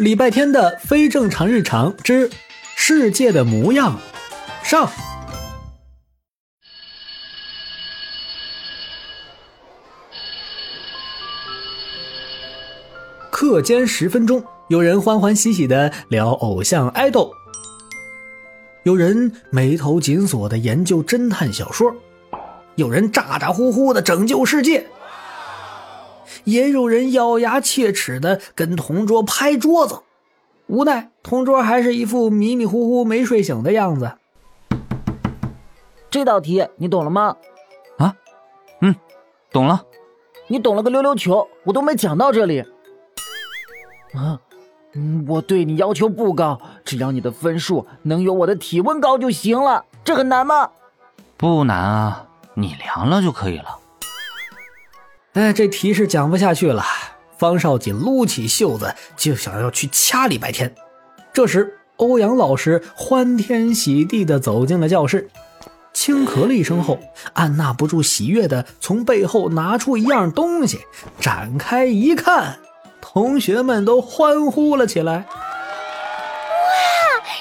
礼拜天的非正常日常之世界的模样。上。课间十分钟，有人欢欢喜喜的聊偶像爱豆，有人眉头紧锁的研究侦探小说，有人咋咋呼呼的拯救世界，也有人咬牙切齿的跟同桌拍桌子。无奈，同桌还是一副迷迷糊糊没睡醒的样子。这道题你懂了吗？啊，嗯，懂了。你懂了个溜溜球，我都没讲到这里。啊，嗯，我对你要求不高，只要你的分数能有我的体温高就行了。这很难吗？不难啊，你凉了就可以了。哎，这题是讲不下去了。方少锦撸起袖子就想要去掐礼拜天。这时，欧阳老师欢天喜地的走进了教室，轻咳了一声后，按捺不住喜悦的从背后拿出一样东西，展开一看。同学们都欢呼了起来！哇，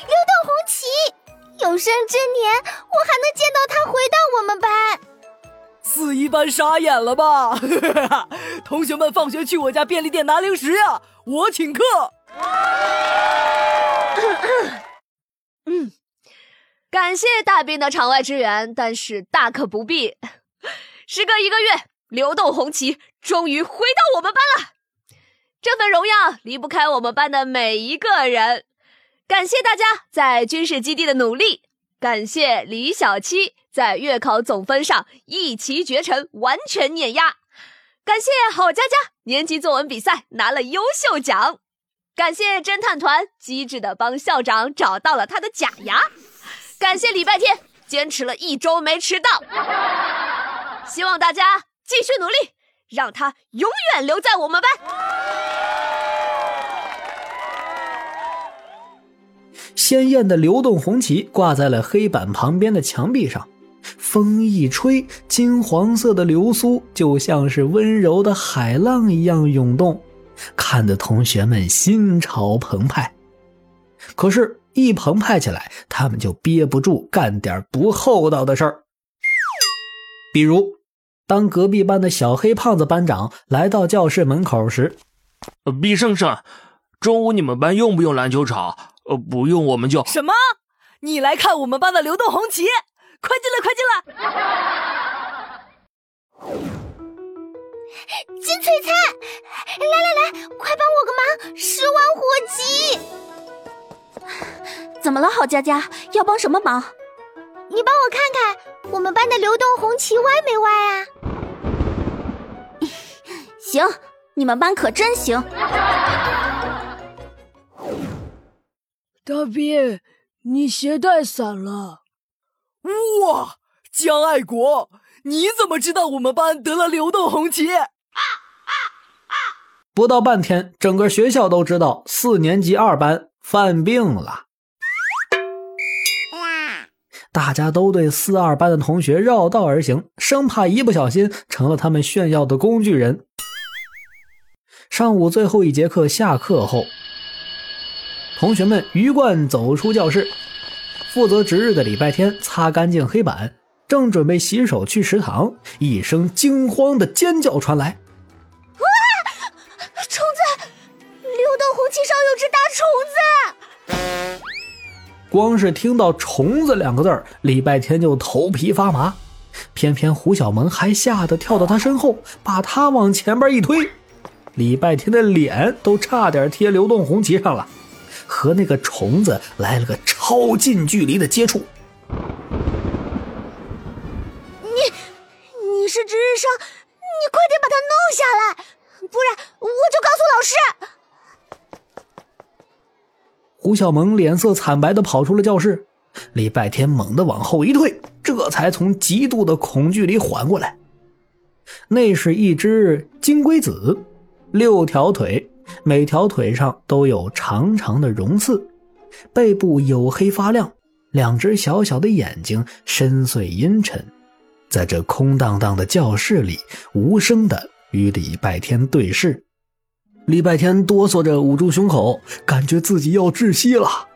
流动红旗！有生之年我还能见到他回到我们班。四一班傻眼了吧？同学们放学去我家便利店拿零食呀，我请客。嗯，感谢大兵的场外支援，但是大可不必。时隔一个月，流动红旗终于回到我们班了。这份荣耀离不开我们班的每一个人，感谢大家在军事基地的努力，感谢李小七在月考总分上一骑绝尘，完全碾压，感谢郝佳佳年级作文比赛拿了优秀奖，感谢侦探团机智的帮校长找到了他的假牙，感谢礼拜天坚持了一周没迟到，希望大家继续努力，让他永远留在我们班。鲜艳的流动红旗挂在了黑板旁边的墙壁上，风一吹，金黄色的流苏就像是温柔的海浪一样涌动，看得同学们心潮澎湃。可是，一澎湃起来，他们就憋不住干点不厚道的事儿。比如，当隔壁班的小黑胖子班长来到教室门口时，毕胜胜，中午你们班用不用篮球场？呃，不用，我们就什么？你来看我们班的流动红旗，快进来，快进来！金璀璨，来来来，快帮我个忙，十万火急！怎么了，郝佳佳？要帮什么忙？你帮我看看我们班的流动红旗歪没歪啊？行，你们班可真行。大斌，你鞋带散了？哇，江爱国，你怎么知道我们班得了流动红旗？不到半天，整个学校都知道四年级二班犯病了。大家都对四二班的同学绕道而行，生怕一不小心成了他们炫耀的工具人。上午最后一节课下课后。同学们鱼贯走出教室，负责值日的礼拜天擦干净黑板，正准备洗手去食堂，一声惊慌的尖叫传来：“哇，虫子！流动红旗上有只大虫子！”光是听到“虫子”两个字儿礼拜天就头皮发麻。偏偏胡小萌还吓得跳到他身后，把他往前边一推，礼拜天的脸都差点贴流动红旗上了。和那个虫子来了个超近距离的接触。你，你是值日生，你快点把它弄下来，不然我就告诉老师。胡小萌脸色惨白的跑出了教室，礼拜天猛地往后一退，这才从极度的恐惧里缓过来。那是一只金龟子，六条腿。每条腿上都有长长的绒刺，背部黝黑发亮，两只小小的眼睛深邃阴沉，在这空荡荡的教室里无声的与礼拜天对视。礼拜天哆嗦着捂住胸口，感觉自己要窒息了。